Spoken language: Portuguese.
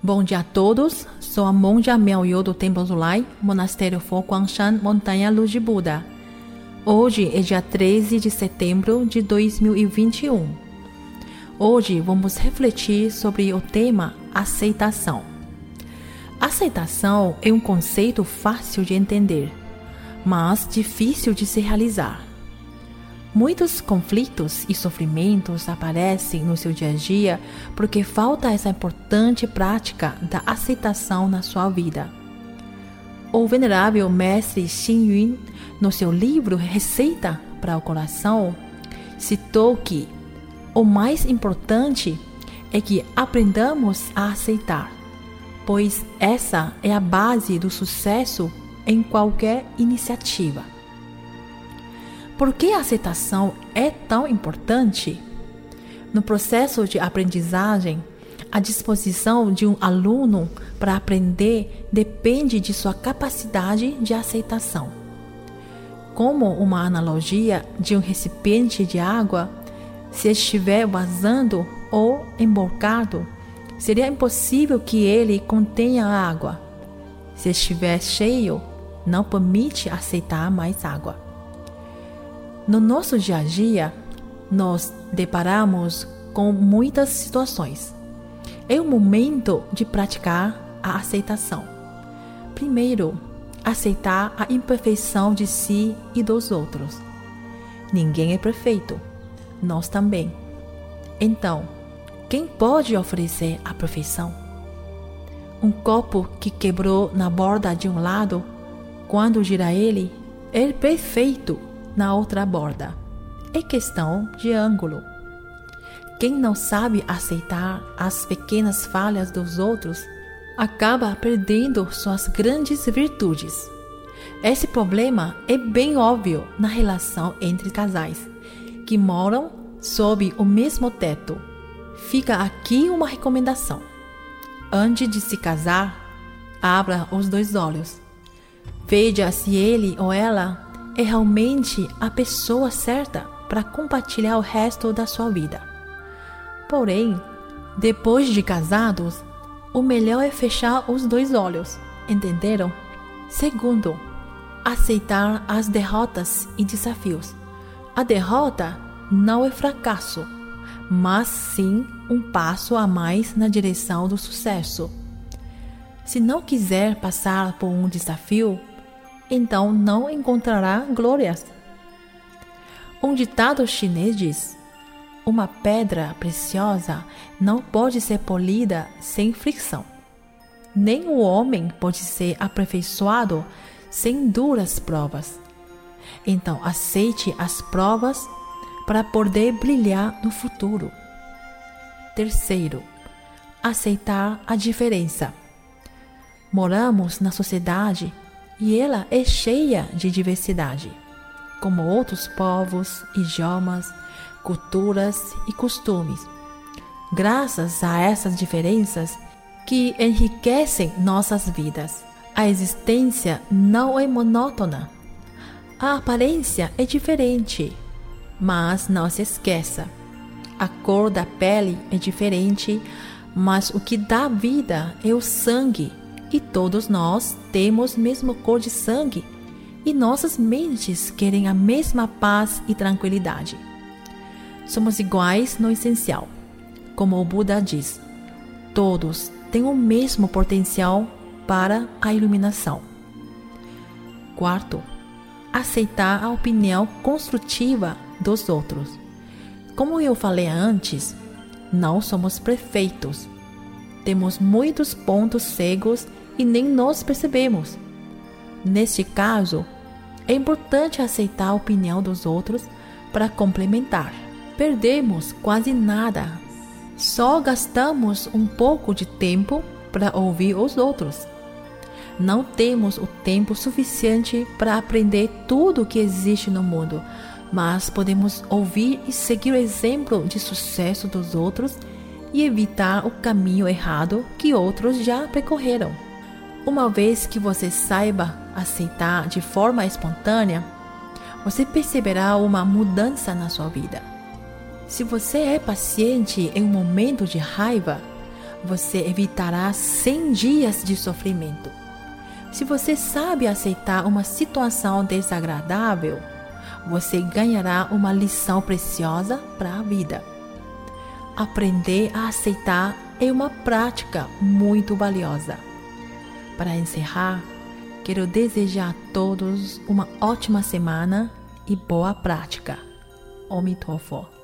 Bom dia a todos. Sou a monja Miao do Templo Zulai, Monastério Fo Guangshan, Montanha Luz de Buda. Hoje é dia 13 de setembro de 2021. Hoje vamos refletir sobre o tema aceitação. Aceitação é um conceito fácil de entender, mas difícil de se realizar. Muitos conflitos e sofrimentos aparecem no seu dia a dia porque falta essa importante prática da aceitação na sua vida. O venerável mestre Xin Yun, no seu livro Receita para o Coração, citou que o mais importante é que aprendamos a aceitar, pois essa é a base do sucesso em qualquer iniciativa. Por que a aceitação é tão importante? No processo de aprendizagem, a disposição de um aluno para aprender depende de sua capacidade de aceitação. Como uma analogia de um recipiente de água, se estiver vazando ou emborcado, seria impossível que ele contenha água. Se estiver cheio, não permite aceitar mais água. No nosso dia a dia, nós deparamos com muitas situações. É o momento de praticar a aceitação. Primeiro, aceitar a imperfeição de si e dos outros. Ninguém é perfeito, nós também. Então, quem pode oferecer a perfeição? Um copo que quebrou na borda de um lado, quando gira ele, é perfeito na outra borda. É questão de ângulo. Quem não sabe aceitar as pequenas falhas dos outros acaba perdendo suas grandes virtudes. Esse problema é bem óbvio na relação entre casais que moram sob o mesmo teto. Fica aqui uma recomendação. Antes de se casar, abra os dois olhos. Veja se ele ou ela é realmente a pessoa certa para compartilhar o resto da sua vida. Porém, depois de casados, o melhor é fechar os dois olhos, entenderam? Segundo, aceitar as derrotas e desafios. A derrota não é fracasso, mas sim um passo a mais na direção do sucesso. Se não quiser passar por um desafio, então não encontrará glórias. Um ditado chinês diz: Uma pedra preciosa não pode ser polida sem fricção. Nem o homem pode ser aperfeiçoado sem duras provas. Então, aceite as provas para poder brilhar no futuro. Terceiro, aceitar a diferença. Moramos na sociedade e ela é cheia de diversidade, como outros povos, idiomas, culturas e costumes. Graças a essas diferenças que enriquecem nossas vidas, a existência não é monótona. A aparência é diferente, mas não se esqueça. A cor da pele é diferente, mas o que dá vida é o sangue e todos nós temos mesma cor de sangue, e nossas mentes querem a mesma paz e tranquilidade. Somos iguais no essencial. Como o Buda diz, todos têm o mesmo potencial para a iluminação. Quarto, aceitar a opinião construtiva dos outros. Como eu falei antes, não somos perfeitos. Temos muitos pontos cegos e nem nós percebemos. Neste caso, é importante aceitar a opinião dos outros para complementar. Perdemos quase nada. Só gastamos um pouco de tempo para ouvir os outros. Não temos o tempo suficiente para aprender tudo o que existe no mundo, mas podemos ouvir e seguir o exemplo de sucesso dos outros e evitar o caminho errado que outros já percorreram. Uma vez que você saiba aceitar de forma espontânea, você perceberá uma mudança na sua vida. Se você é paciente em um momento de raiva, você evitará 100 dias de sofrimento. Se você sabe aceitar uma situação desagradável, você ganhará uma lição preciosa para a vida. Aprender a aceitar é uma prática muito valiosa. Para encerrar, quero desejar a todos uma ótima semana e boa prática. Omitofo.